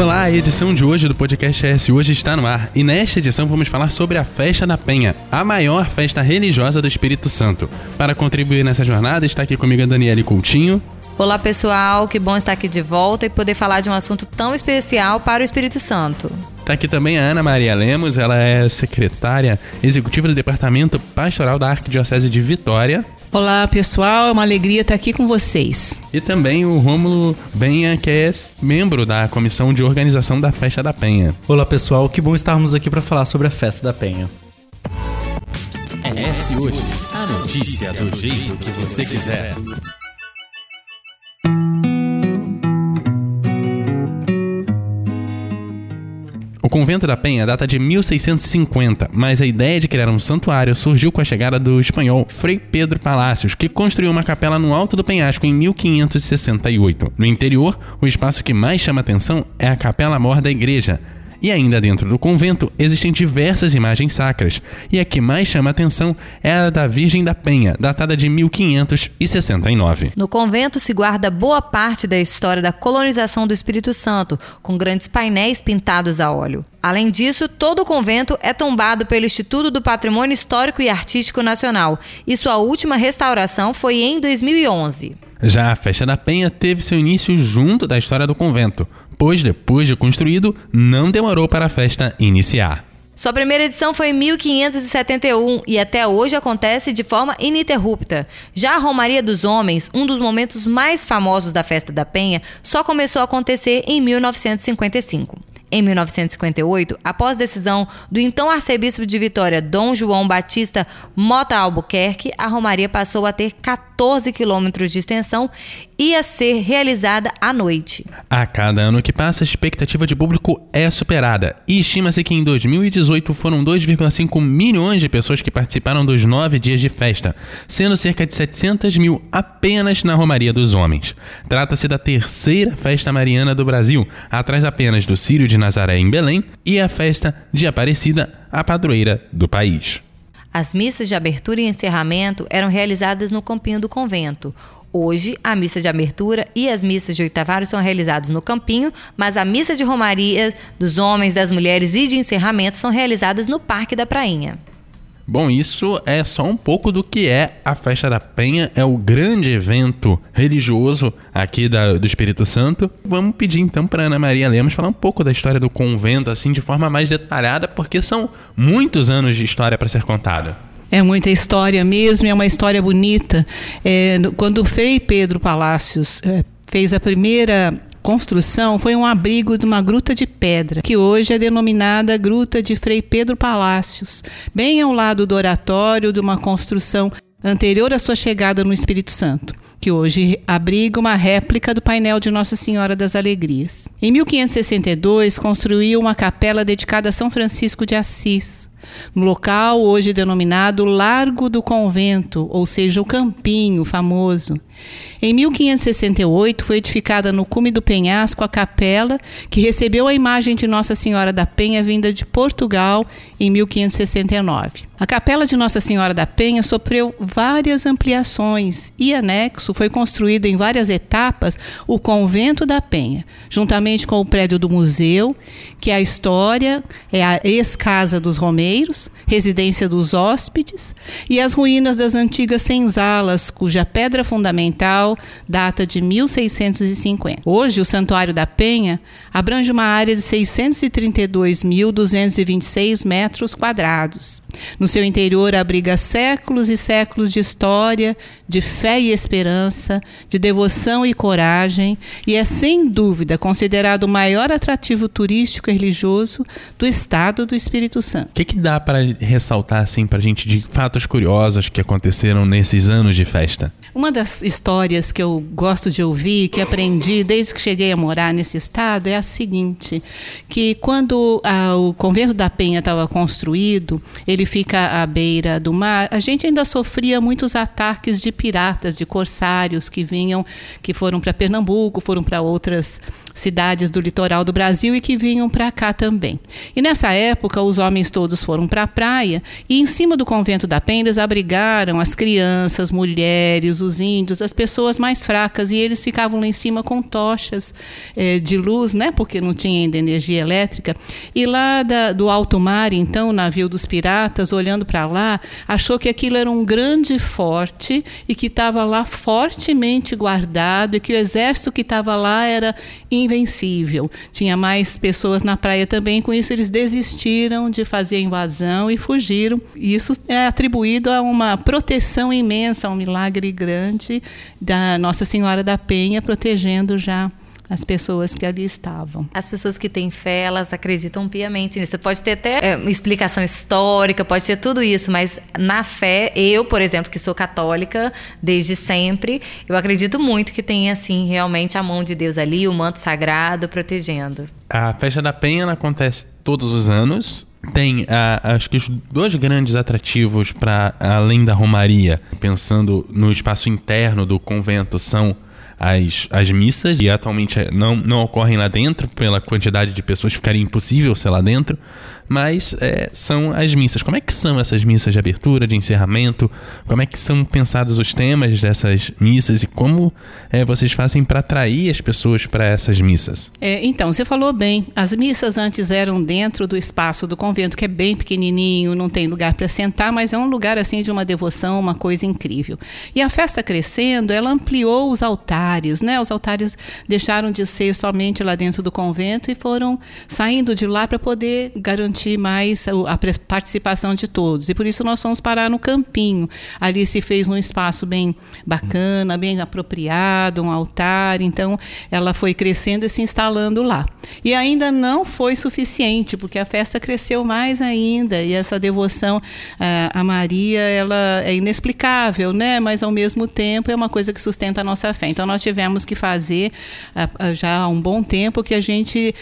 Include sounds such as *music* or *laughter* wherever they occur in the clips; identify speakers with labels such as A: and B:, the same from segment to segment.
A: Olá, a edição de hoje do podcast S hoje está no ar e nesta edição vamos falar sobre a Festa da Penha, a maior festa religiosa do Espírito Santo. Para contribuir nessa jornada está aqui comigo a Daniele Coutinho.
B: Olá pessoal, que bom estar aqui de volta e poder falar de um assunto tão especial para o Espírito Santo.
A: Está aqui também a Ana Maria Lemos, ela é secretária executiva do Departamento Pastoral da Arquidiocese de Vitória.
C: Olá pessoal, é uma alegria estar aqui com vocês.
A: E também o Rômulo Benha, que é membro da comissão de organização da Festa da Penha.
D: Olá pessoal, que bom estarmos aqui para falar sobre a Festa da Penha.
E: É S hoje, a notícia do jeito que você quiser.
A: O convento da Penha data de 1650, mas a ideia de criar um santuário surgiu com a chegada do espanhol Frei Pedro Palácios, que construiu uma capela no alto do penhasco em 1568. No interior, o espaço que mais chama atenção é a capela mor da igreja, e ainda dentro do convento existem diversas imagens sacras, e a que mais chama atenção é a da Virgem da Penha, datada de 1569.
B: No convento se guarda boa parte da história da colonização do Espírito Santo, com grandes painéis pintados a óleo. Além disso, todo o convento é tombado pelo Instituto do Patrimônio Histórico e Artístico Nacional, e sua última restauração foi em 2011.
A: Já a Festa da Penha teve seu início junto da história do convento, pois depois de construído, não demorou para a festa iniciar.
B: Sua primeira edição foi em 1571 e até hoje acontece de forma ininterrupta. Já a Romaria dos Homens, um dos momentos mais famosos da Festa da Penha, só começou a acontecer em 1955. Em 1958, após decisão do então arcebispo de Vitória, Dom João Batista Mota Albuquerque, a Romaria passou a ter 14 quilômetros de extensão e a ser realizada à noite.
A: A cada ano que passa, a expectativa de público é superada e estima-se que em 2018 foram 2,5 milhões de pessoas que participaram dos nove dias de festa, sendo cerca de 700 mil apenas na Romaria dos Homens. Trata-se da terceira festa mariana do Brasil, atrás apenas do Círio de Nazaré em Belém e a festa de Aparecida, a padroeira do país.
B: As missas de abertura e encerramento eram realizadas no campinho do convento. Hoje, a missa de abertura e as missas de oitavaro são realizadas no campinho, mas a missa de romaria dos homens, das mulheres e de encerramento são realizadas no Parque da Prainha.
A: Bom, isso é só um pouco do que é a Festa da Penha, é o grande evento religioso aqui da, do Espírito Santo. Vamos pedir então para Ana Maria Lemos falar um pouco da história do convento, assim, de forma mais detalhada, porque são muitos anos de história para ser contada.
C: É muita história mesmo, é uma história bonita. É, quando Frei Pedro Palácios é, fez a primeira construção foi um abrigo de uma gruta de pedra, que hoje é denominada Gruta de Frei Pedro Palácios, bem ao lado do oratório de uma construção anterior à sua chegada no Espírito Santo, que hoje abriga uma réplica do painel de Nossa Senhora das Alegrias. Em 1562, construiu uma capela dedicada a São Francisco de Assis, local hoje denominado Largo do Convento, ou seja, o Campinho famoso. Em 1568 foi edificada no cume do penhasco a capela que recebeu a imagem de Nossa Senhora da Penha vinda de Portugal em 1569. A capela de Nossa Senhora da Penha sofreu várias ampliações e anexo foi construído em várias etapas o convento da Penha, juntamente com o prédio do museu, que é a história é a ex-casa dos Romeiros, residência dos hóspedes, e as ruínas das antigas senzalas, cuja pedra fundamental data de 1650. Hoje, o Santuário da Penha abrange uma área de 632.226 metros quadrados. No seu interior abriga séculos e séculos de história, de fé e esperança, de devoção e coragem, e é sem dúvida considerado o maior atrativo turístico e religioso do estado do Espírito Santo.
A: O que, que dá para ressaltar assim para a gente de fatos curiosos que aconteceram nesses anos de festa?
C: Uma das histórias que eu gosto de ouvir, que aprendi desde que cheguei a morar nesse estado, é a seguinte: que quando a, o convento da Penha estava construído, ele fica à beira do mar, a gente ainda sofria muitos ataques de piratas, de corsários que vinham, que foram para Pernambuco, foram para outras cidades do litoral do Brasil e que vinham para cá também. E nessa época, os homens todos foram para a praia e em cima do convento da Penha eles abrigaram as crianças, mulheres, os índios, as pessoas mais fracas e eles ficavam lá em cima com tochas eh, de luz, né? Porque não tinha ainda energia elétrica. E lá da, do alto mar, então, o navio dos piratas, olhando para lá, achou que aquilo era um grande forte e que estava lá fortemente guardado e que o exército que estava lá era invencível. Tinha mais pessoas na praia também, com isso eles desistiram de fazer a invasão e fugiram. Isso é atribuído a uma proteção imensa, a um milagre grande da Nossa Senhora da Penha protegendo já as pessoas que ali estavam.
B: As pessoas que têm fé, elas acreditam piamente nisso. Pode ter até é, uma explicação histórica, pode ter tudo isso, mas na fé, eu, por exemplo, que sou católica desde sempre, eu acredito muito que tem, assim, realmente a mão de Deus ali, o manto sagrado protegendo.
A: A festa da Penha acontece todos os anos. Tem, ah, acho que os dois grandes atrativos para além da Romaria, pensando no espaço interno do convento, são as, as missas, e atualmente não, não ocorrem lá dentro, pela quantidade de pessoas, ficaria impossível ser lá dentro, mas é, são as missas. Como é que são essas missas de abertura, de encerramento? Como é que são pensados os temas dessas missas e como é, vocês fazem para atrair as pessoas para essas missas?
C: É, então, você falou bem, as missas antes eram dentro do espaço do convento, que é bem pequenininho, não tem lugar para sentar, mas é um lugar assim de uma devoção, uma coisa incrível. E a festa crescendo, ela ampliou os altares né? Os altares deixaram de ser somente lá dentro do convento e foram saindo de lá para poder garantir mais a participação de todos. E por isso nós fomos parar no campinho. Ali se fez um espaço bem bacana, bem apropriado, um altar. Então ela foi crescendo e se instalando lá. E ainda não foi suficiente, porque a festa cresceu mais ainda e essa devoção a Maria, ela é inexplicável, né? Mas ao mesmo tempo é uma coisa que sustenta a nossa fé. Então nós tivemos que fazer já há um bom tempo que a gente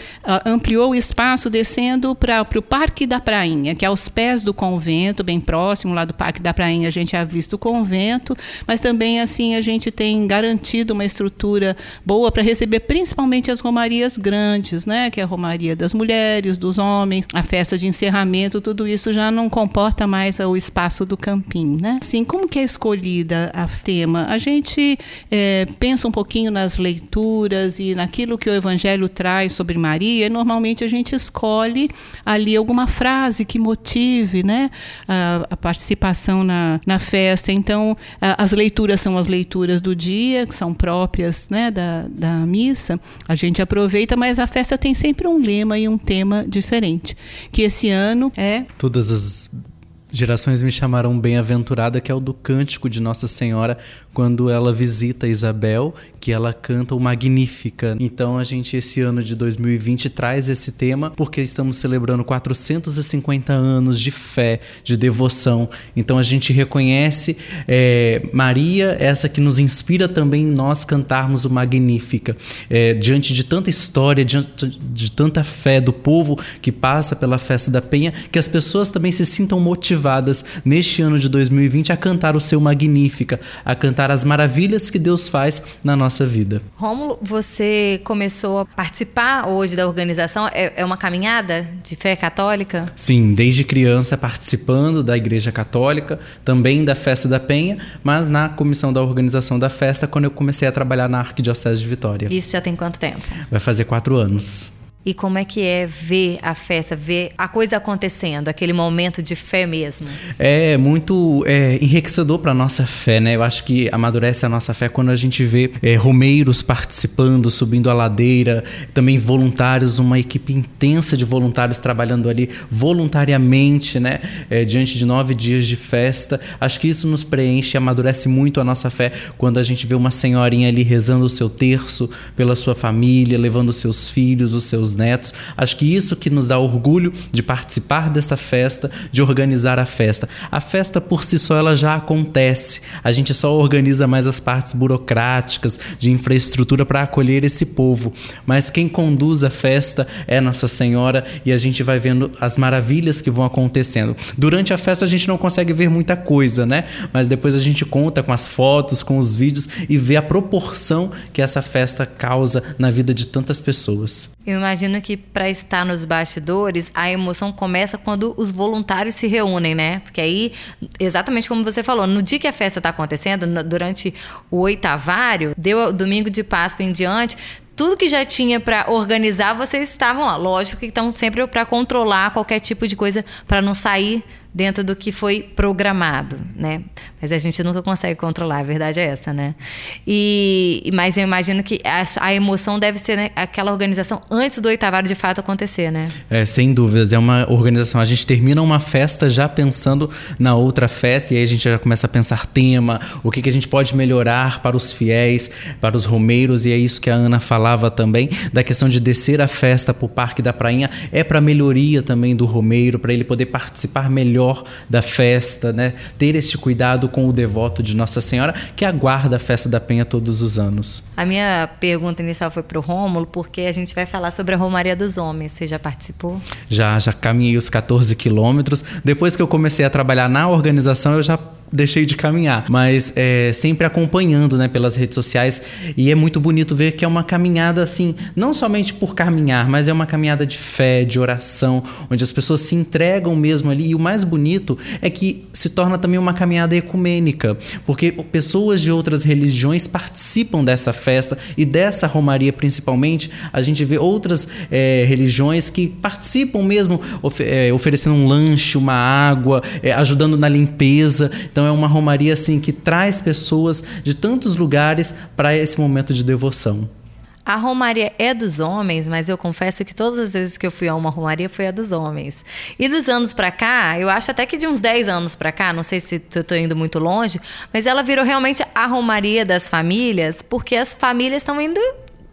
C: ampliou o espaço descendo para o Parque da Prainha, que é aos pés do convento, bem próximo lá do Parque da Prainha, a gente já visto o convento, mas também assim a gente tem garantido uma estrutura boa para receber principalmente as romarias grandes, né, que é a romaria das mulheres, dos homens, a festa de encerramento, tudo isso já não comporta mais o espaço do campinho, né? Assim, como que é escolhida a tema? A gente é, pensa um pouquinho nas leituras e naquilo que o Evangelho traz sobre Maria, normalmente a gente escolhe ali alguma frase que motive né, a, a participação na, na festa. Então, a, as leituras são as leituras do dia, que são próprias né, da, da missa. A gente aproveita, mas a festa tem sempre um lema e um tema diferente. Que esse ano é.
D: Todas as gerações me chamaram bem-aventurada, que é o do cântico de Nossa Senhora quando ela visita Isabel, que ela canta o Magnífica. Então a gente esse ano de 2020 traz esse tema porque estamos celebrando 450 anos de fé, de devoção. Então a gente reconhece é, Maria, essa que nos inspira também nós cantarmos o Magnífica. É, diante de tanta história, diante de tanta fé do povo que passa pela festa da Penha, que as pessoas também se sintam motivadas neste ano de 2020 a cantar o seu Magnífica, a cantar as maravilhas que Deus faz na nossa vida.
B: Rômulo, você começou a participar hoje da organização? É, é uma caminhada de fé católica?
D: Sim, desde criança participando da Igreja Católica, também da Festa da Penha, mas na comissão da organização da festa quando eu comecei a trabalhar na Arquidiocese de Vitória.
B: Isso já tem quanto tempo?
D: Vai fazer quatro anos.
B: E como é que é ver a festa, ver a coisa acontecendo, aquele momento de fé mesmo?
D: É muito é, enriquecedor para nossa fé, né? Eu acho que amadurece a nossa fé quando a gente vê é, romeiros participando, subindo a ladeira, também voluntários, uma equipe intensa de voluntários trabalhando ali voluntariamente, né? É, diante de nove dias de festa. Acho que isso nos preenche, amadurece muito a nossa fé quando a gente vê uma senhorinha ali rezando o seu terço pela sua família, levando os seus filhos, os seus netos. Acho que isso que nos dá orgulho de participar dessa festa, de organizar a festa. A festa por si só ela já acontece. A gente só organiza mais as partes burocráticas de infraestrutura para acolher esse povo. Mas quem conduz a festa é Nossa Senhora e a gente vai vendo as maravilhas que vão acontecendo. Durante a festa a gente não consegue ver muita coisa, né? Mas depois a gente conta com as fotos, com os vídeos e vê a proporção que essa festa causa na vida de tantas pessoas.
B: Eu imagino que para estar nos bastidores, a emoção começa quando os voluntários se reúnem, né? Porque aí, exatamente como você falou, no dia que a festa está acontecendo, durante o oitavário, deu domingo de Páscoa em diante, tudo que já tinha para organizar, vocês estavam lá. Lógico que estão sempre para controlar qualquer tipo de coisa para não sair dentro do que foi programado, né? Mas a gente nunca consegue controlar, a verdade é essa, né? E, mas eu imagino que a, a emoção deve ser né, aquela organização antes do oitavado de fato acontecer, né?
D: É, sem dúvidas, é uma organização. A gente termina uma festa já pensando na outra festa e aí a gente já começa a pensar tema, o que, que a gente pode melhorar para os fiéis, para os romeiros e é isso que a Ana falava também da questão de descer a festa para o Parque da Prainha é para melhoria também do romeiro, para ele poder participar melhor melhor da festa, né? Ter esse cuidado com o devoto de Nossa Senhora que aguarda a festa da Penha todos os anos.
B: A minha pergunta inicial foi para o Rômulo, porque a gente vai falar sobre a Romaria dos Homens. Você já participou?
D: Já, já caminhei os 14 quilômetros. Depois que eu comecei a trabalhar na organização, eu já deixei de caminhar, mas é, sempre acompanhando, né, pelas redes sociais. E é muito bonito ver que é uma caminhada assim, não somente por caminhar, mas é uma caminhada de fé, de oração, onde as pessoas se entregam mesmo ali. E o mais bonito é que se torna também uma caminhada ecumênica, porque pessoas de outras religiões participam dessa festa e dessa romaria principalmente, a gente vê outras é, religiões que participam mesmo of é, oferecendo um lanche, uma água, é, ajudando na limpeza. Então, então é uma romaria assim que traz pessoas de tantos lugares para esse momento de devoção.
B: A romaria é dos homens, mas eu confesso que todas as vezes que eu fui a uma romaria foi a dos homens. E dos anos para cá, eu acho até que de uns 10 anos para cá, não sei se eu tô indo muito longe, mas ela virou realmente a romaria das famílias, porque as famílias estão indo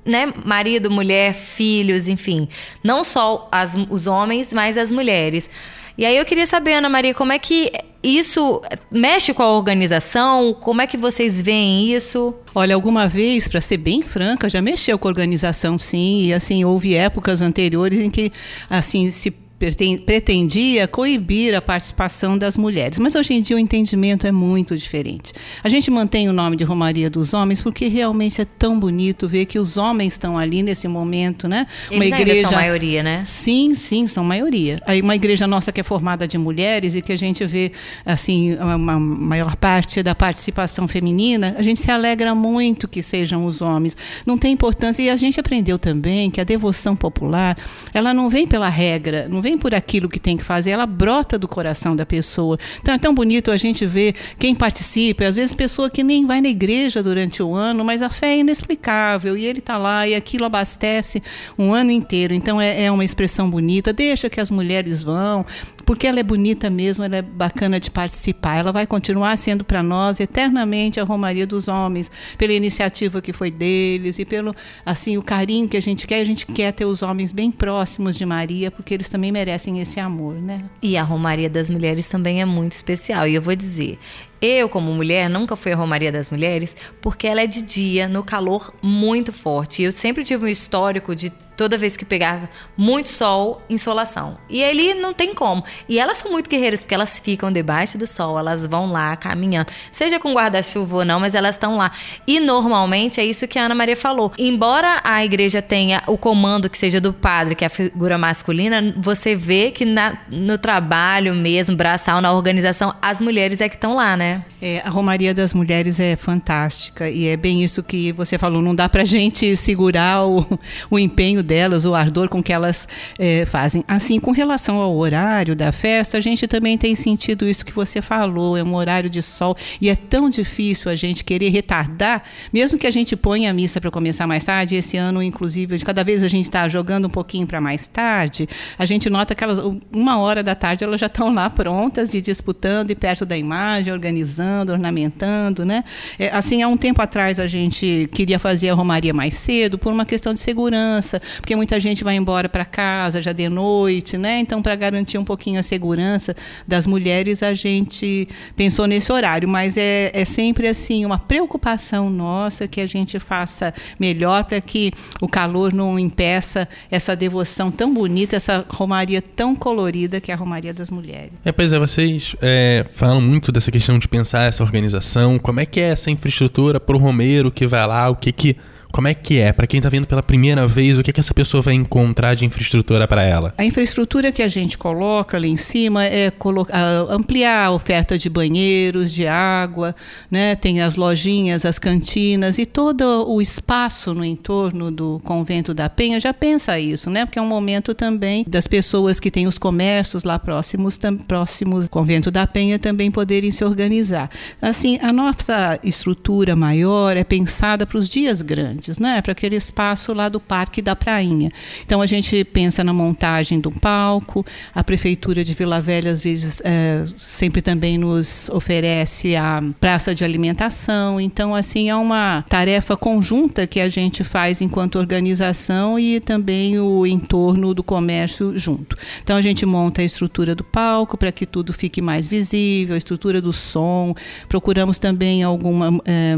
B: né, marido, mulher, filhos, enfim, não só as, os homens, mas as mulheres. E aí eu queria saber, Ana Maria, como é que isso mexe com a organização? Como é que vocês veem isso?
C: Olha, alguma vez, para ser bem franca, já mexeu com a organização, sim. E assim, houve épocas anteriores em que assim se pretendia coibir a participação das mulheres. Mas hoje em dia o entendimento é muito diferente. A gente mantém o nome de Romaria dos Homens porque realmente é tão bonito ver que os homens estão ali nesse momento, né?
B: Eles uma igreja são maioria, né?
C: Sim, sim, são maioria. Aí uma igreja nossa que é formada de mulheres e que a gente vê assim uma maior parte da participação feminina, a gente se alegra muito que sejam os homens. Não tem importância e a gente aprendeu também que a devoção popular, ela não vem pela regra, não vem por aquilo que tem que fazer, ela brota do coração da pessoa. Então é tão bonito a gente ver quem participa, às vezes pessoa que nem vai na igreja durante o ano, mas a fé é inexplicável e ele está lá e aquilo abastece um ano inteiro. Então é, é uma expressão bonita. Deixa que as mulheres vão, porque ela é bonita mesmo, ela é bacana de participar. Ela vai continuar sendo para nós eternamente a Romaria dos Homens, pela iniciativa que foi deles e pelo assim o carinho que a gente quer. A gente quer ter os homens bem próximos de Maria, porque eles também merecem esse amor, né?
B: E a Romaria das Mulheres também é muito especial. E eu vou dizer, eu, como mulher, nunca fui a Romaria das Mulheres porque ela é de dia, no calor muito forte. Eu sempre tive um histórico de toda vez que pegava muito sol, insolação. E ali não tem como. E elas são muito guerreiras, porque elas ficam debaixo do sol, elas vão lá caminhando, seja com guarda-chuva ou não, mas elas estão lá. E normalmente é isso que a Ana Maria falou. Embora a igreja tenha o comando que seja do padre, que é a figura masculina, você vê que na, no trabalho mesmo, braçal, na organização, as mulheres é que estão lá, né?
C: É, a Romaria das Mulheres é fantástica e é bem isso que você falou. Não dá pra gente segurar o, *laughs* o empenho delas, o ardor com que elas é, fazem. Assim, com relação ao horário da festa, a gente também tem sentido isso que você falou, é um horário de sol e é tão difícil a gente querer retardar, mesmo que a gente ponha a missa para começar mais tarde, esse ano, inclusive, cada vez a gente está jogando um pouquinho para mais tarde, a gente nota que elas, uma hora da tarde, elas já estão lá prontas e disputando e perto da imagem, organizando organizando, ornamentando, né? É, assim, há um tempo atrás a gente queria fazer a romaria mais cedo por uma questão de segurança, porque muita gente vai embora para casa já de noite, né? Então, para garantir um pouquinho a segurança das mulheres, a gente pensou nesse horário, mas é, é sempre assim uma preocupação nossa que a gente faça melhor para que o calor não impeça essa devoção tão bonita, essa romaria tão colorida que é a romaria das mulheres.
A: É, pois é, vocês é, falam muito dessa questão de pensar essa organização, como é que é essa infraestrutura para o romeiro que vai lá, o que que como é que é? Para quem está vindo pela primeira vez, o que, que essa pessoa vai encontrar de infraestrutura para ela?
C: A infraestrutura que a gente coloca ali em cima é ampliar a oferta de banheiros, de água, né? tem as lojinhas, as cantinas e todo o espaço no entorno do convento da Penha já pensa isso, né? porque é um momento também das pessoas que têm os comércios lá próximos, próximos convento da Penha também poderem se organizar. Assim, a nossa estrutura maior é pensada para os dias grandes né, para aquele espaço lá do Parque da Prainha. Então a gente pensa na montagem do palco, a prefeitura de Vila Velha às vezes é, sempre também nos oferece a praça de alimentação. Então assim é uma tarefa conjunta que a gente faz enquanto organização e também o entorno do comércio junto. Então a gente monta a estrutura do palco para que tudo fique mais visível, a estrutura do som. Procuramos também alguma é,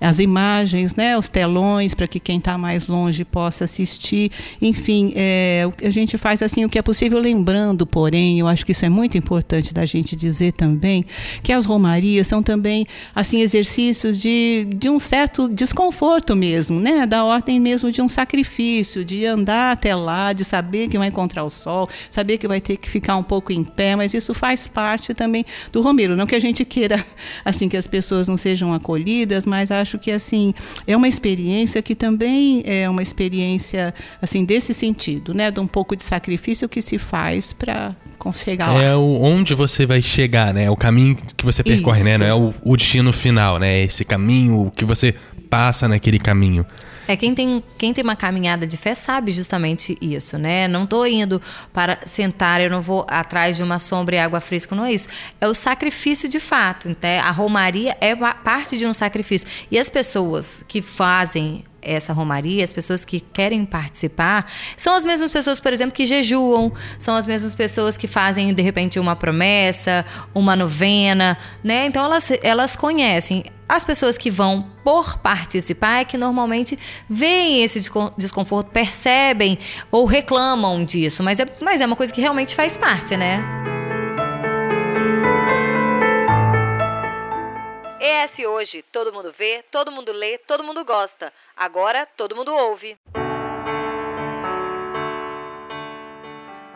C: as imagens, né, os telões para que quem está mais longe possa assistir. Enfim, é, a gente faz assim o que é possível, lembrando, porém, eu acho que isso é muito importante da gente dizer também, que as romarias são também assim exercícios de, de um certo desconforto mesmo, né? da ordem mesmo de um sacrifício, de andar até lá, de saber que vai encontrar o sol, saber que vai ter que ficar um pouco em pé, mas isso faz parte também do romeiro. Não que a gente queira *laughs* assim que as pessoas não sejam acolhidas, mas acho que assim é uma experiência experiência que também é uma experiência assim desse sentido, né, de um pouco de sacrifício que se faz para chegar lá.
A: É o, onde você vai chegar, né? É o caminho que você percorre, né? Isso. né? Não é o, o destino final, né? Esse caminho que você passa naquele caminho.
B: É quem tem, quem tem uma caminhada de fé sabe justamente isso, né? Não estou indo para sentar, eu não vou atrás de uma sombra e água fresca, não é isso. É o sacrifício de fato. Então, a romaria é parte de um sacrifício. E as pessoas que fazem essa romaria, as pessoas que querem participar, são as mesmas pessoas, por exemplo, que jejuam, são as mesmas pessoas que fazem de repente uma promessa, uma novena, né? Então elas, elas conhecem. As pessoas que vão por participar é que normalmente veem esse desconforto, percebem ou reclamam disso, mas é, mas é uma coisa que realmente faz parte, né? ES Hoje. Todo mundo vê, todo mundo lê, todo mundo gosta. Agora todo mundo ouve.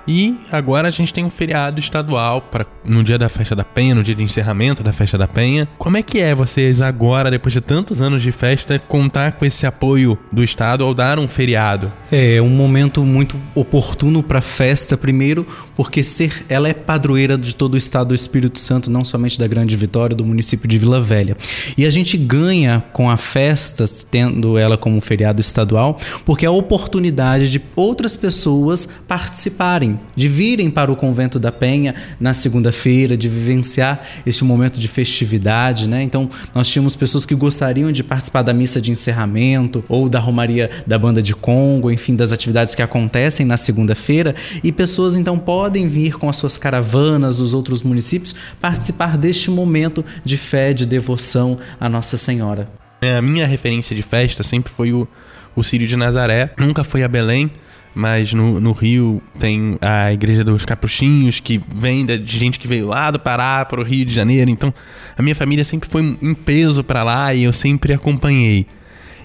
A: E agora a gente tem um feriado estadual para no dia da festa da Penha, no dia de encerramento da festa da Penha. Como é que é vocês agora, depois de tantos anos de festa, contar com esse apoio do estado ao dar um feriado?
D: É um momento muito oportuno para a festa, primeiro porque ser ela é padroeira de todo o estado do Espírito Santo, não somente da Grande Vitória, do município de Vila Velha. E a gente ganha com a festa, tendo ela como feriado estadual, porque é a oportunidade de outras pessoas participarem de virem para o convento da Penha na segunda-feira, de vivenciar este momento de festividade, né? Então, nós tínhamos pessoas que gostariam de participar da missa de encerramento ou da romaria da banda de Congo, enfim, das atividades que acontecem na segunda-feira, e pessoas então podem vir com as suas caravanas dos outros municípios participar deste momento de fé, de devoção à Nossa Senhora.
A: É, a minha referência de festa sempre foi o, o Círio de Nazaré. Nunca foi a Belém, mas no, no Rio tem a Igreja dos Capuchinhos, que vem de gente que veio lá do Pará para o Rio de Janeiro. Então, a minha família sempre foi em peso para lá e eu sempre acompanhei.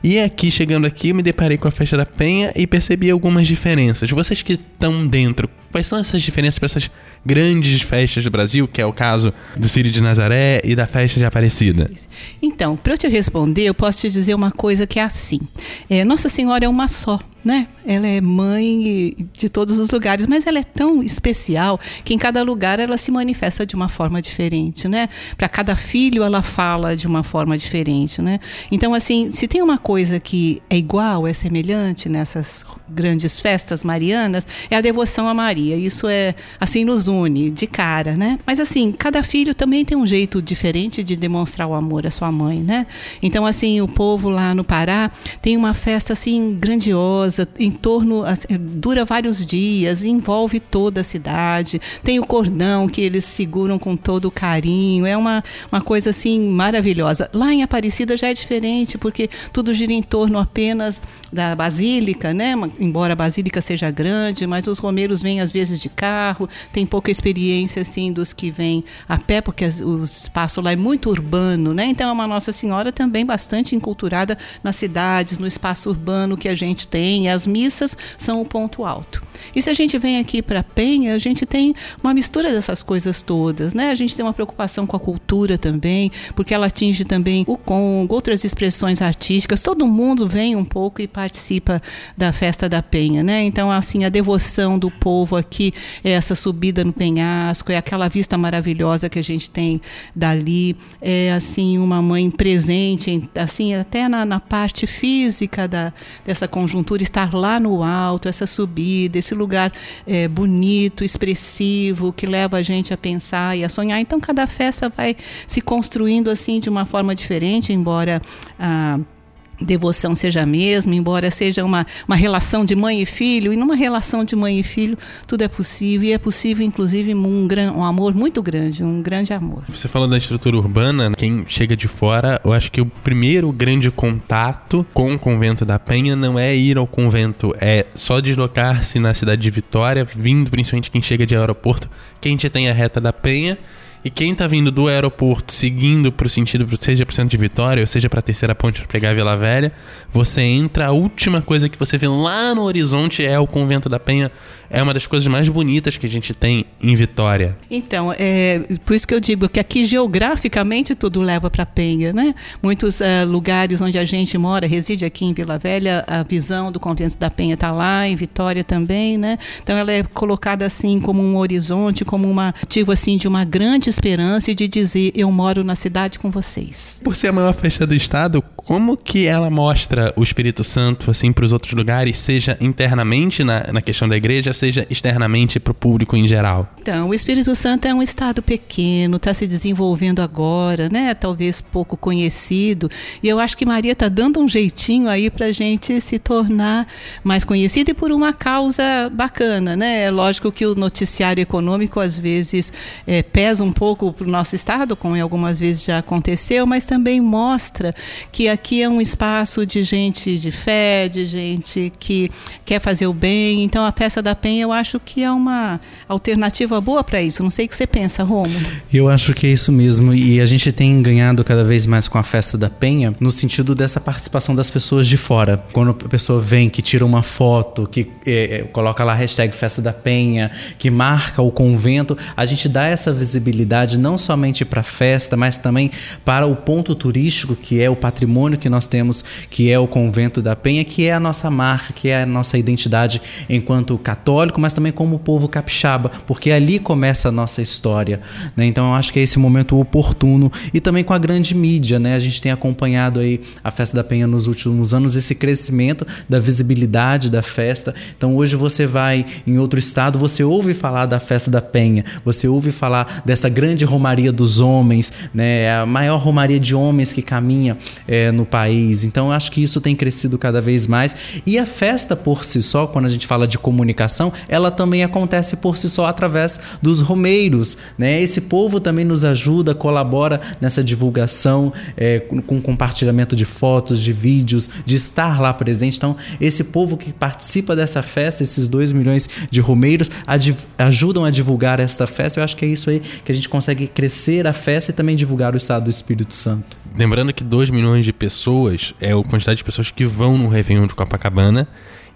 A: E aqui, chegando aqui, eu me deparei com a Festa da Penha e percebi algumas diferenças. Vocês que estão dentro, quais são essas diferenças para essas grandes festas do Brasil, que é o caso do Círio de Nazaré e da Festa de Aparecida?
C: Então, para eu te responder, eu posso te dizer uma coisa que é assim: é, Nossa Senhora é uma só né? Ela é mãe de todos os lugares, mas ela é tão especial que em cada lugar ela se manifesta de uma forma diferente, né? Para cada filho ela fala de uma forma diferente, né? Então assim, se tem uma coisa que é igual, é semelhante nessas grandes festas marianas, é a devoção a Maria. Isso é assim nos une de cara, né? Mas assim, cada filho também tem um jeito diferente de demonstrar o amor à sua mãe, né? Então assim, o povo lá no Pará tem uma festa assim grandiosa, em torno assim, dura vários dias, envolve toda a cidade. Tem o cordão que eles seguram com todo carinho. É uma, uma coisa assim maravilhosa. Lá em Aparecida já é diferente, porque tudo gira em torno apenas da basílica, né? Embora a basílica seja grande, mas os romeiros vêm às vezes de carro, tem pouca experiência assim dos que vêm a pé, porque o espaço lá é muito urbano, né? Então é uma Nossa Senhora também bastante enculturada nas cidades, no espaço urbano que a gente tem. As missas são o ponto alto. E se a gente vem aqui para Penha, a gente tem uma mistura dessas coisas todas, né? A gente tem uma preocupação com a cultura também, porque ela atinge também o Congo, outras expressões artísticas. Todo mundo vem um pouco e participa da festa da Penha, né? Então, assim, a devoção do povo aqui é essa subida no penhasco, é aquela vista maravilhosa que a gente tem dali, é assim uma mãe presente, assim até na, na parte física da, dessa conjuntura estar lá no alto, essa subida, esse lugar é, bonito, expressivo, que leva a gente a pensar e a sonhar. Então, cada festa vai se construindo assim de uma forma diferente, embora. Ah, devoção seja a mesma, embora seja uma, uma relação de mãe e filho, e numa relação de mãe e filho tudo é possível, e é possível inclusive um, gran, um amor muito grande, um grande amor.
A: Você falou da estrutura urbana, quem chega de fora, eu acho que o primeiro grande contato com o convento da Penha não é ir ao convento, é só deslocar-se na cidade de Vitória, vindo principalmente quem chega de aeroporto, quem gente tem a reta da Penha, e quem tá vindo do aeroporto seguindo pro sentido, seja pro centro de Vitória, ou seja pra terceira ponte pra pegar a Vila Velha, você entra, a última coisa que você vê lá no horizonte é o Convento da Penha. É uma das coisas mais bonitas que a gente tem em Vitória.
C: Então, é por isso que eu digo que aqui geograficamente tudo leva para Penha, né? Muitos uh, lugares onde a gente mora, reside aqui em Vila Velha, a visão do Convento da Penha está lá, em Vitória também, né? Então ela é colocada assim como um horizonte, como uma motivo assim de uma grande esperança e de dizer eu moro na cidade com vocês.
A: Por ser a maior festa do estado, como que ela mostra o Espírito Santo assim para os outros lugares, seja internamente na, na questão da igreja, seja externamente para o público em geral?
C: Então, o Espírito Santo é um estado pequeno, está se desenvolvendo agora, né? Talvez pouco conhecido. E eu acho que Maria está dando um jeitinho aí para a gente se tornar mais conhecido e por uma causa bacana, né? É lógico que o noticiário econômico às vezes é, pesa um pouco para o nosso estado, como algumas vezes já aconteceu, mas também mostra que aqui é um espaço de gente de fé, de gente que quer fazer o bem. Então a festa da Penha eu acho que é uma alternativa boa para isso. Não sei o que você pensa, Romulo.
D: Eu acho que é isso mesmo e a gente tem ganhado cada vez mais com a festa da Penha no sentido dessa participação das pessoas de fora. Quando a pessoa vem, que tira uma foto, que é, é coloca lá a hashtag festa da Penha, que marca o convento, a gente dá essa visibilidade não somente para a festa, mas também para o ponto turístico que é o patrimônio patrimônio que nós temos, que é o Convento da Penha, que é a nossa marca, que é a nossa identidade enquanto católico, mas também como povo capixaba, porque ali começa a nossa história. Né? Então eu acho que é esse momento oportuno e também com a grande mídia, né? A gente tem acompanhado aí a Festa da Penha nos últimos anos, esse crescimento da visibilidade da festa. Então hoje você vai em outro estado, você ouve falar da Festa da Penha, você ouve falar dessa grande romaria dos homens, né? A maior romaria de homens que caminha é, no país. Então acho que isso tem crescido cada vez mais. E a festa por si só, quando a gente fala de comunicação, ela também acontece por si só através dos romeiros. Né? Esse povo também nos ajuda, colabora nessa divulgação, é, com compartilhamento de fotos, de vídeos, de estar lá presente. Então, esse povo que participa dessa festa, esses 2 milhões de romeiros, ajudam a divulgar esta festa. Eu acho que é isso aí que a gente consegue crescer a festa e também divulgar o estado do Espírito Santo.
A: Lembrando que 2 milhões de pessoas é a quantidade de pessoas que vão no Réveillon de Copacabana.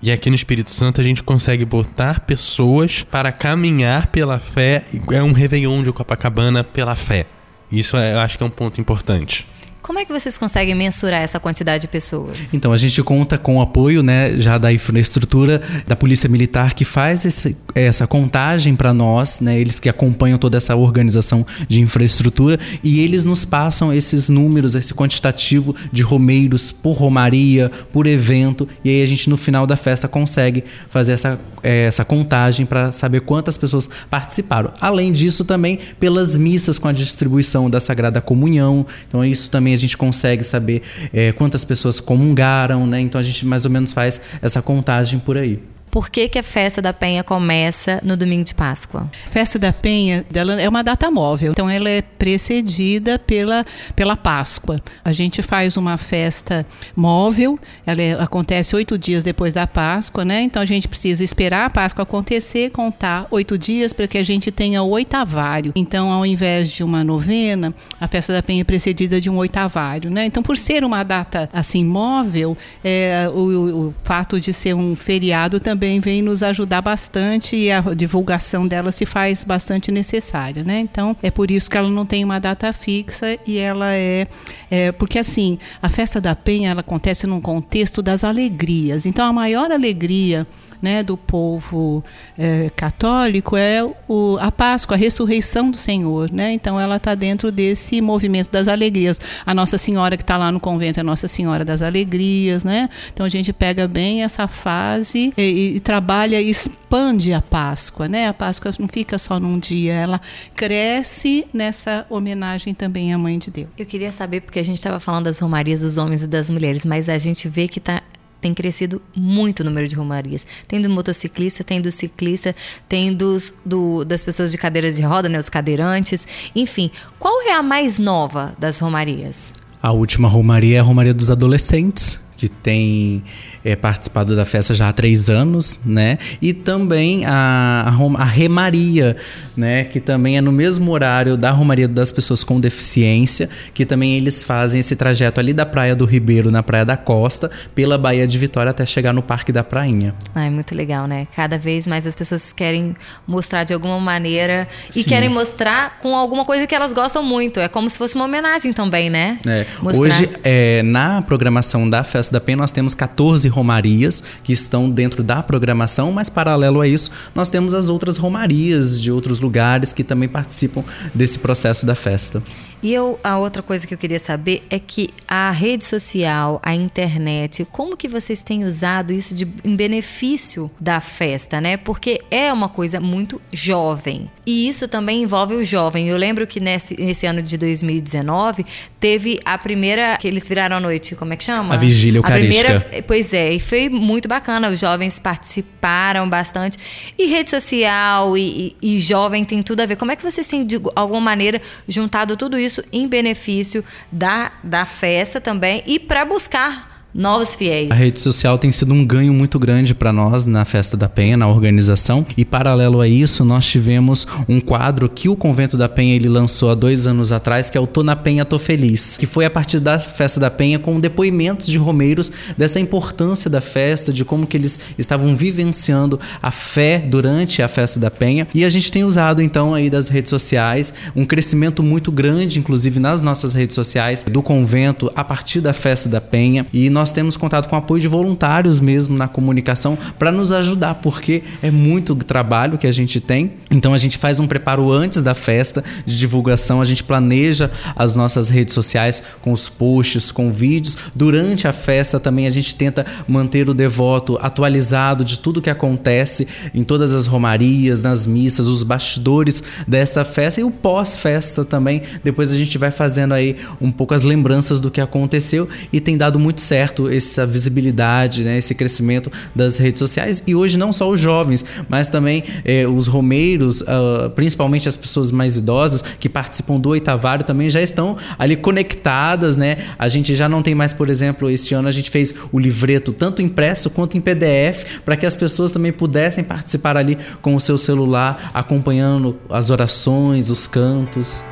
A: E aqui no Espírito Santo a gente consegue botar pessoas para caminhar pela fé. É um Réveillon de Copacabana pela fé. Isso é, eu acho que é um ponto importante.
B: Como é que vocês conseguem mensurar essa quantidade de pessoas?
D: Então, a gente conta com o apoio né, já da infraestrutura da Polícia Militar que faz esse, essa contagem para nós, né, eles que acompanham toda essa organização de infraestrutura e eles nos passam esses números, esse quantitativo de romeiros por romaria, por evento, e aí a gente no final da festa consegue fazer essa, é, essa contagem para saber quantas pessoas participaram. Além disso, também pelas missas com a distribuição da Sagrada Comunhão, então isso também gente consegue saber é, quantas pessoas comungaram, né? Então a gente mais ou menos faz essa contagem por aí.
B: Por que, que a festa da Penha começa no domingo de Páscoa?
C: Festa da Penha é uma data móvel, então ela é precedida pela, pela Páscoa. A gente faz uma festa móvel, ela é, acontece oito dias depois da Páscoa, né? Então a gente precisa esperar a Páscoa acontecer, contar oito dias para que a gente tenha o oitavário. Então, ao invés de uma novena, a festa da Penha é precedida de um oitavário, né? Então, por ser uma data assim móvel, é, o, o fato de ser um feriado também também vem nos ajudar bastante e a divulgação dela se faz bastante necessária, né? Então é por isso que ela não tem uma data fixa e ela é, é porque assim a festa da Penha ela acontece num contexto das alegrias. Então a maior alegria né, do povo é, católico é o, a Páscoa, a ressurreição do Senhor. Né? Então ela está dentro desse movimento das alegrias. A Nossa Senhora que está lá no convento é Nossa Senhora das Alegrias. Né? Então a gente pega bem essa fase e, e trabalha e expande a Páscoa. Né? A Páscoa não fica só num dia, ela cresce nessa homenagem também à Mãe de Deus.
B: Eu queria saber, porque a gente estava falando das romarias dos homens e das mulheres, mas a gente vê que está tem crescido muito o número de romarias. Tem do motociclista, tem do ciclista, tem dos, do, das pessoas de cadeiras de roda, né, os cadeirantes. Enfim, qual é a mais nova das romarias?
D: A última romaria é a romaria dos adolescentes, que tem é, participado da festa já há três anos, né? E também a, a, a Remaria, né? Que também é no mesmo horário da Romaria das Pessoas com Deficiência, que também eles fazem esse trajeto ali da Praia do Ribeiro, na Praia da Costa, pela Baía de Vitória até chegar no Parque da Prainha.
B: Ah, é muito legal, né? Cada vez mais as pessoas querem mostrar de alguma maneira e Sim. querem mostrar com alguma coisa que elas gostam muito. É como se fosse uma homenagem também, né?
D: É. Hoje, é, na programação da Festa da Penha, nós temos 14 romarias que estão dentro da programação, mas paralelo a isso, nós temos as outras romarias de outros lugares que também participam desse processo da festa.
B: E eu, a outra coisa que eu queria saber é que a rede social, a internet, como que vocês têm usado isso de, em benefício da festa, né? Porque é uma coisa muito jovem. E isso também envolve o jovem. Eu lembro que nesse, nesse ano de 2019 teve a primeira que eles viraram à noite, como é que chama?
D: A vigília eucarística.
B: A primeira, pois é, e foi muito bacana. Os jovens participaram bastante. E rede social e, e, e jovem tem tudo a ver. Como é que vocês têm de alguma maneira juntado tudo isso isso em benefício da, da festa também e para buscar novos fiéis.
D: A rede social tem sido um ganho muito grande para nós na Festa da Penha, na organização. E paralelo a isso, nós tivemos um quadro que o Convento da Penha ele lançou há dois anos atrás, que é o Tô na Penha, Tô Feliz, que foi a partir da Festa da Penha com depoimentos de romeiros dessa importância da festa, de como que eles estavam vivenciando a fé durante a Festa da Penha. E a gente tem usado então aí das redes sociais um crescimento muito grande, inclusive nas nossas redes sociais do convento a partir da Festa da Penha. E nós nós temos contato com apoio de voluntários mesmo na comunicação para nos ajudar, porque é muito trabalho que a gente tem. Então a gente faz um preparo antes da festa de divulgação, a gente planeja as nossas redes sociais com os posts, com vídeos. Durante a festa também a gente tenta manter o devoto atualizado de tudo que acontece em todas as romarias, nas missas, os bastidores dessa festa e o pós-festa também. Depois a gente vai fazendo aí um pouco as lembranças do que aconteceu e tem dado muito certo essa visibilidade, né, esse crescimento das redes sociais. E hoje não só os jovens, mas também eh, os romeiros, uh, principalmente as pessoas mais idosas que participam do oitavário também já estão ali conectadas, né? A gente já não tem mais, por exemplo, este ano a gente fez o livreto tanto impresso quanto em PDF para que as pessoas também pudessem participar ali com o seu celular, acompanhando as orações, os cantos.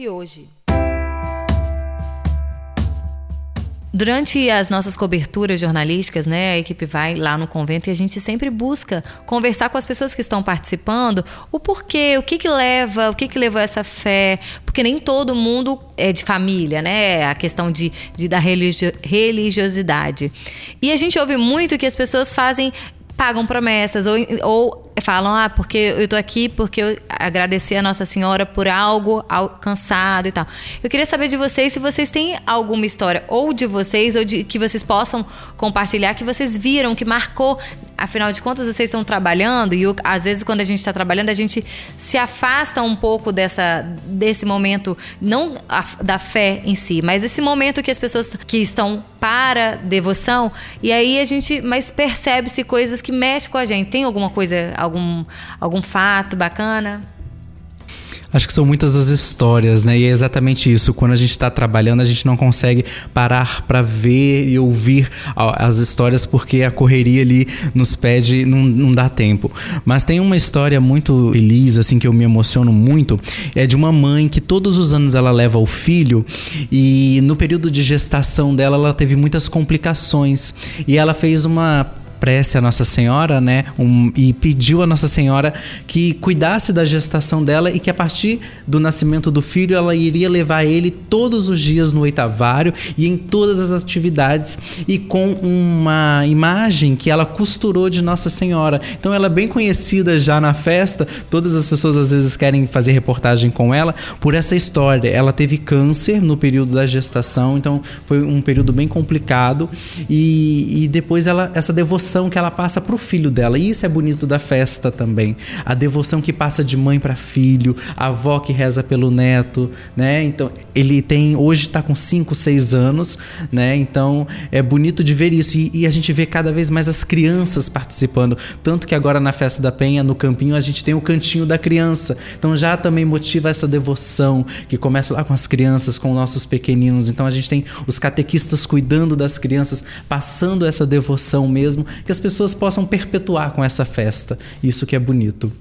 B: Hoje. Durante as nossas coberturas jornalísticas, né, a equipe vai lá no convento e a gente sempre busca conversar com as pessoas que estão participando o porquê, o que que leva, o que que levou essa fé, porque nem todo mundo é de família, né, a questão de, de da religiosidade. E a gente ouve muito que as pessoas fazem pagam promessas ou, ou falam, ah, porque eu tô aqui porque eu agradeci a Nossa Senhora por algo alcançado e tal. Eu queria saber de vocês se vocês têm alguma história, ou de vocês, ou de que vocês possam compartilhar, que vocês viram, que marcou. Afinal de contas, vocês estão trabalhando, e às vezes, quando a gente está trabalhando, a gente se afasta um pouco dessa, desse momento, não a, da fé em si, mas desse momento que as pessoas que estão para devoção, e aí a gente mas percebe-se coisas que mexem com a gente. Tem alguma coisa algum, algum fato bacana?
D: Acho que são muitas as histórias, né? E é exatamente isso. Quando a gente está trabalhando, a gente não consegue parar para ver e ouvir as histórias porque a correria ali nos pede, não, não dá tempo. Mas tem uma história muito feliz, assim, que eu me emociono muito. É de uma mãe que todos os anos ela leva o filho e no período de gestação dela ela teve muitas complicações. E ela fez uma prece a Nossa Senhora, né? Um, e pediu a Nossa Senhora que cuidasse da gestação dela e que a partir do nascimento do filho ela iria levar ele todos os dias no oitavário e em todas as atividades e com uma imagem que ela costurou de Nossa Senhora. Então ela é bem conhecida já na festa, todas as pessoas às vezes querem fazer reportagem com ela por essa história. Ela teve câncer no período da gestação, então foi um período bem complicado e, e depois ela essa devoção devoção que ela passa para o filho dela. E isso é bonito da festa também. A devoção que passa de mãe para filho, a avó que reza pelo neto, né? Então, ele tem hoje está com 5, 6 anos, né? Então, é bonito de ver isso e, e, a gente vê cada vez mais as crianças participando, tanto que agora na festa da Penha, no campinho, a gente tem o cantinho da criança. Então, já também motiva essa devoção que começa lá com as crianças, com nossos pequeninos. Então, a gente tem os catequistas cuidando das crianças, passando essa devoção mesmo que as pessoas possam perpetuar com essa festa. Isso que é bonito.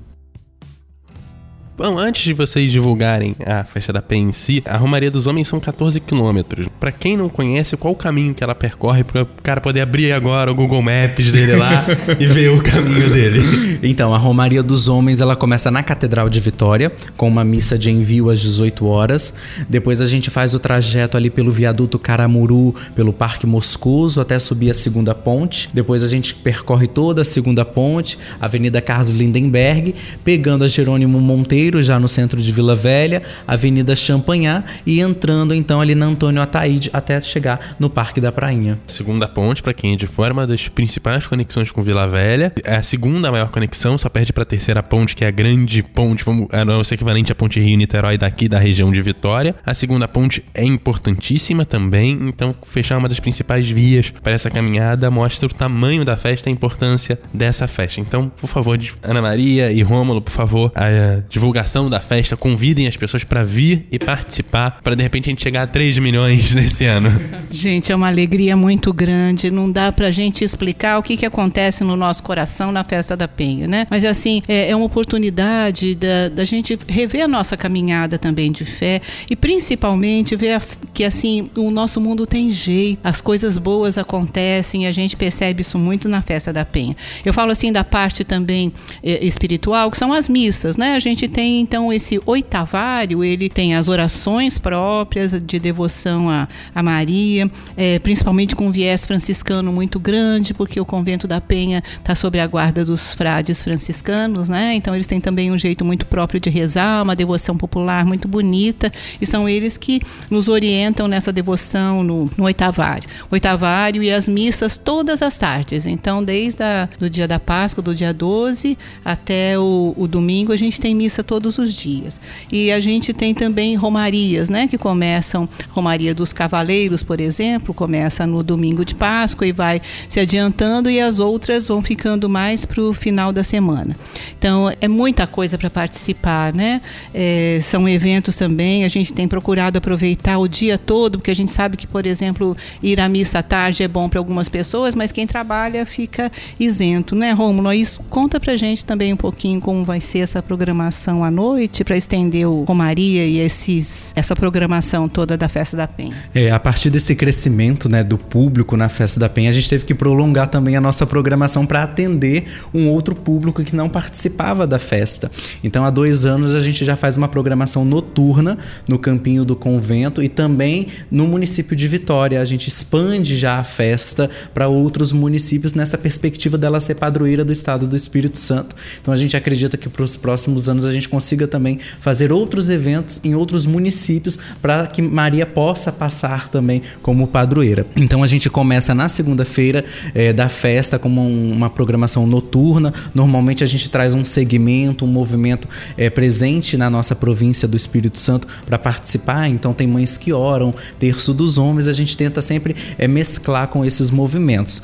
A: Bom, antes de vocês divulgarem a festa da Penha em si, a Romaria dos Homens são 14 quilômetros. Para quem não conhece, qual o caminho que ela percorre para o cara poder abrir agora o Google Maps dele lá *laughs* e ver o caminho dele?
D: Então, a Romaria dos Homens ela começa na Catedral de Vitória, com uma missa de envio às 18 horas. Depois a gente faz o trajeto ali pelo viaduto Caramuru, pelo Parque Moscoso, até subir a segunda ponte. Depois a gente percorre toda a segunda ponte, Avenida Carlos Lindenberg, pegando a Jerônimo Monteiro já no centro de Vila Velha, Avenida Champanhar e entrando então ali na Antônio Ataíde até chegar no Parque da Prainha.
A: Segunda ponte, para quem é de fora, é uma das principais conexões com Vila Velha. É a segunda maior conexão, só perde para a terceira ponte, que é a grande ponte, vamos, é o equivalente à ponte Rio-Niterói daqui da região de Vitória. A segunda ponte é importantíssima também, então fechar uma das principais vias para essa caminhada mostra o tamanho da festa e a importância dessa festa. Então, por favor, Ana Maria e Rômulo, por favor, a divulgação da festa, convidem as pessoas para vir e participar, para de repente a gente chegar a 3 milhões *laughs* nesse ano.
C: Gente, é uma alegria muito grande, não dá pra gente explicar o que, que acontece no nosso coração na festa da Penha, né? Mas assim, é, é uma oportunidade da, da gente rever a nossa caminhada também de fé e principalmente ver a, que assim, o nosso mundo tem jeito, as coisas boas acontecem a gente percebe isso muito na festa da Penha. Eu falo assim da parte também é, espiritual, que são as missas, né? A gente tem tem então esse oitavário, ele tem as orações próprias de devoção a, a Maria, é, principalmente com um viés franciscano muito grande, porque o convento da Penha está sob a guarda dos frades franciscanos, né? Então eles têm também um jeito muito próprio de rezar, uma devoção popular muito bonita, e são eles que nos orientam nessa devoção no, no oitavário. Oitavário e as missas todas as tardes. Então, desde o dia da Páscoa, do dia 12 até o, o domingo, a gente tem missa todos os dias. E a gente tem também romarias, né, que começam, Romaria dos Cavaleiros, por exemplo, começa no domingo de Páscoa e vai se adiantando e as outras vão ficando mais para o final da semana. Então, é muita coisa para participar, né? É, são eventos também, a gente tem procurado aproveitar o dia todo, porque a gente sabe que, por exemplo, ir à missa à tarde é bom para algumas pessoas, mas quem trabalha fica isento, né, Rômulo? Isso conta para gente também um pouquinho como vai ser essa programação à noite para estender o Romaria e esses, essa programação toda da Festa da Penha?
D: É, a partir desse crescimento né, do público na Festa da Penha, a gente teve que prolongar também a nossa programação para atender um outro público que não participava da festa. Então, há dois anos a gente já faz uma programação noturna no Campinho do Convento e também no município de Vitória. A gente expande já a festa para outros municípios nessa perspectiva dela ser padroeira do estado do Espírito Santo. Então, a gente acredita que para os próximos anos a gente consiga também fazer outros eventos em outros municípios para que Maria possa passar também como padroeira. Então, a gente começa na segunda-feira é, da festa como um, uma programação noturna. Normalmente, a gente traz um segmento, um movimento é, presente na nossa província do Espírito Santo para participar. Então, tem mães que oram, terço dos homens, a gente tenta sempre é, mesclar com esses movimentos.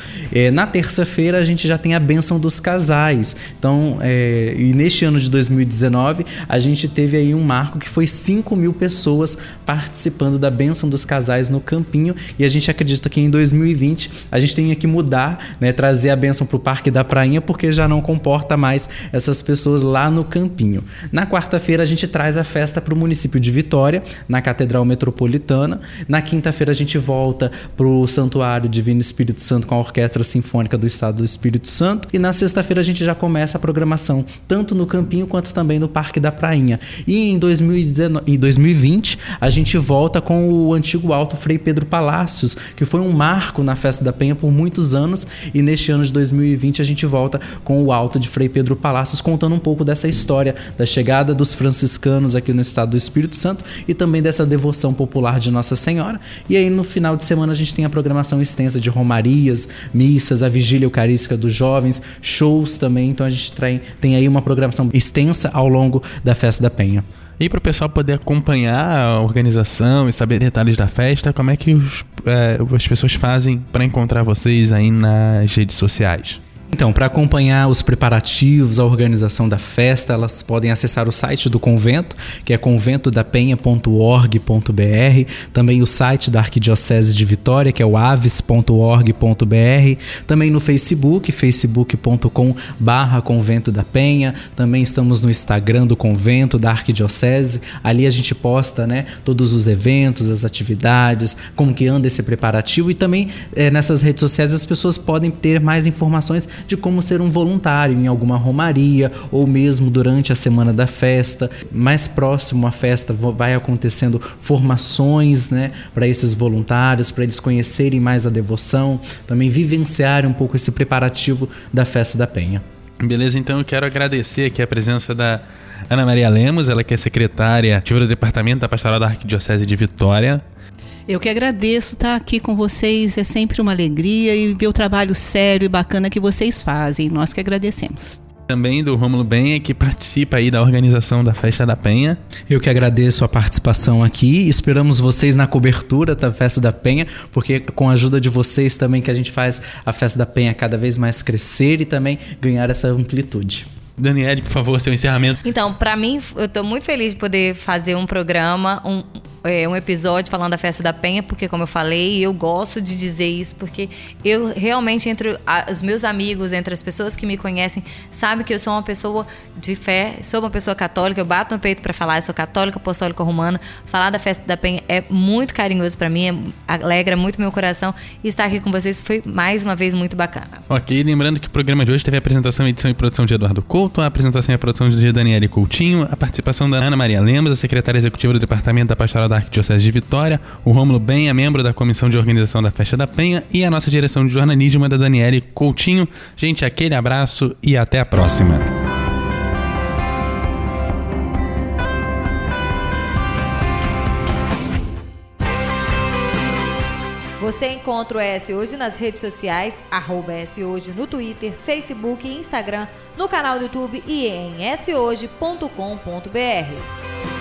D: Na terça-feira, a gente já tem a bênção dos casais. Então, e neste ano de 2019, a gente teve aí um marco que foi 5 mil pessoas participando da bênção dos casais no Campinho. E a gente acredita que em 2020 a gente tenha que mudar, né, trazer a bênção para o Parque da Prainha, porque já não comporta mais essas pessoas lá no Campinho. Na quarta-feira, a gente traz a festa para o município de Vitória, na Catedral Metropolitana. Na quinta-feira, a gente volta para o Santuário Divino Espírito Santo com a Orquestra Sinfônica do Estado do Espírito Santo. E na sexta-feira, a gente já começa a programação, tanto no Campinho quanto também no Parque da Prainha. E em, 2019, em 2020, a gente volta com o antigo Alto Frei Pedro Palácios, que foi um marco na Festa da Penha por muitos anos. E neste ano de 2020, a gente volta com o Alto de Frei Pedro Palácios, contando um pouco dessa história da chegada dos franciscanos aqui no estado do Espírito Santo e também dessa devoção popular de Nossa Senhora. E aí no final de semana a gente tem a programação extensa de romarias, missas, a vigília eucarística dos jovens, shows também. Então a gente tem aí uma programação extensa ao longo da Festa da Penha.
A: E para o pessoal poder acompanhar a organização e saber detalhes da festa, como é que os, é, as pessoas fazem para encontrar vocês aí nas redes sociais?
D: Então, para acompanhar os preparativos, a organização da festa, elas podem acessar o site do convento, que é conventodapenha.org.br, também o site da Arquidiocese de Vitória, que é o aves.org.br, também no Facebook, facebook.com barra Convento da Penha, também estamos no Instagram do Convento da Arquidiocese, ali a gente posta né, todos os eventos, as atividades, como que anda esse preparativo e também é, nessas redes sociais as pessoas podem ter mais informações de como ser um voluntário em alguma romaria ou mesmo durante a semana da festa. Mais próximo à festa vai acontecendo formações, né, para esses voluntários, para eles conhecerem mais a devoção, também vivenciarem um pouco esse preparativo da festa da Penha.
A: Beleza, então eu quero agradecer aqui a presença da Ana Maria Lemos, ela que é secretária ativa do Departamento da Pastoral da Arquidiocese de Vitória.
C: Eu que agradeço estar aqui com vocês, é sempre uma alegria e ver o trabalho sério e bacana que vocês fazem. Nós que agradecemos
A: também do Rômulo Benha, que participa aí da organização da Festa da Penha.
D: Eu que agradeço a participação aqui. Esperamos vocês na cobertura da Festa da Penha, porque com a ajuda de vocês também que a gente faz a Festa da Penha cada vez mais crescer e também ganhar essa amplitude.
A: Daniele, por favor, seu encerramento.
B: Então, para mim, eu estou muito feliz de poder fazer um programa, um, é, um episódio falando da festa da Penha, porque, como eu falei, eu gosto de dizer isso, porque eu realmente, entre os meus amigos, entre as pessoas que me conhecem, sabe que eu sou uma pessoa de fé, sou uma pessoa católica, eu bato no peito para falar, eu sou católica, apostólica romana. Falar da festa da Penha é muito carinhoso para mim, é, alegra muito meu coração e estar aqui com vocês foi mais uma vez muito bacana.
A: Ok, lembrando que o programa de hoje teve a apresentação, edição e produção de Eduardo Couto, a apresentação e a produção de Daniele Coutinho, a participação da Ana Maria Lemos, a secretária executiva do Departamento da Pastoral da Arquidiocese de Vitória, o Rômulo Benha, membro da Comissão de Organização da Festa da Penha e a nossa direção de jornalismo da Daniele Coutinho. Gente, aquele abraço e até a próxima.
B: Você encontra o S Hoje nas redes sociais, arroba S Hoje no Twitter, Facebook e Instagram, no canal do YouTube e em shoje.com.br.